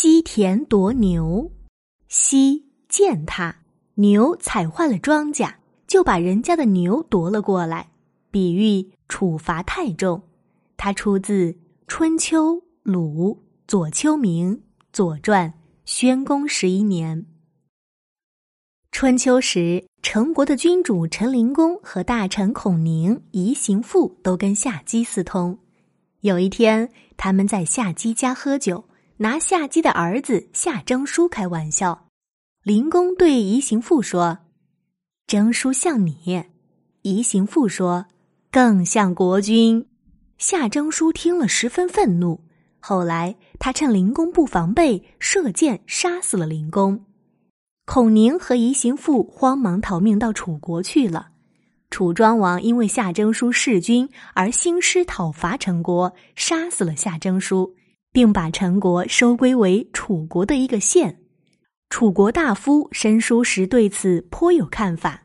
西田夺牛，西践踏牛，踩坏了庄稼，就把人家的牛夺了过来，比喻处罚太重。它出自《春秋·鲁左丘明《左传》宣公十一年。春秋时，陈国的君主陈灵公和大臣孔宁、夷行父都跟夏姬私通。有一天，他们在夏姬家喝酒。拿夏姬的儿子夏征舒开玩笑，灵公对夷行父说：“征舒像你。”夷行父说：“更像国君。”夏征舒听了十分愤怒。后来他趁灵公不防备，射箭杀死了灵公。孔宁和夷行父慌忙逃命到楚国去了。楚庄王因为夏征舒弑君而兴师讨伐陈国，杀死了夏征舒。并把陈国收归为楚国的一个县。楚国大夫申叔时对此颇有看法。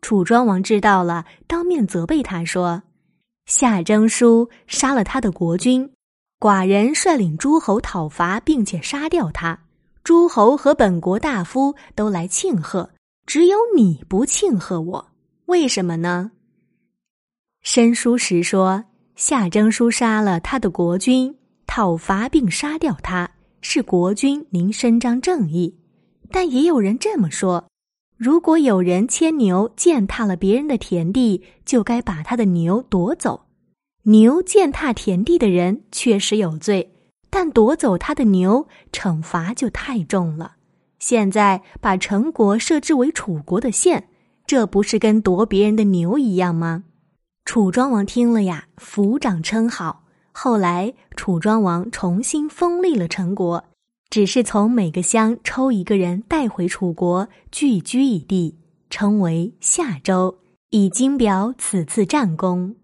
楚庄王知道了，当面责备他说：“夏征舒杀了他的国君，寡人率领诸侯讨伐，并且杀掉他。诸侯和本国大夫都来庆贺，只有你不庆贺我，为什么呢？”申叔时说：“夏征舒杀了他的国君。”讨伐并杀掉他，是国君您伸张正义。但也有人这么说：如果有人牵牛践踏了别人的田地，就该把他的牛夺走。牛践踏田地的人确实有罪，但夺走他的牛，惩罚就太重了。现在把陈国设置为楚国的县，这不是跟夺别人的牛一样吗？楚庄王听了呀，抚掌称好。后来，楚庄王重新封立了陈国，只是从每个乡抽一个人带回楚国，聚居一地，称为夏州，以经表此次战功。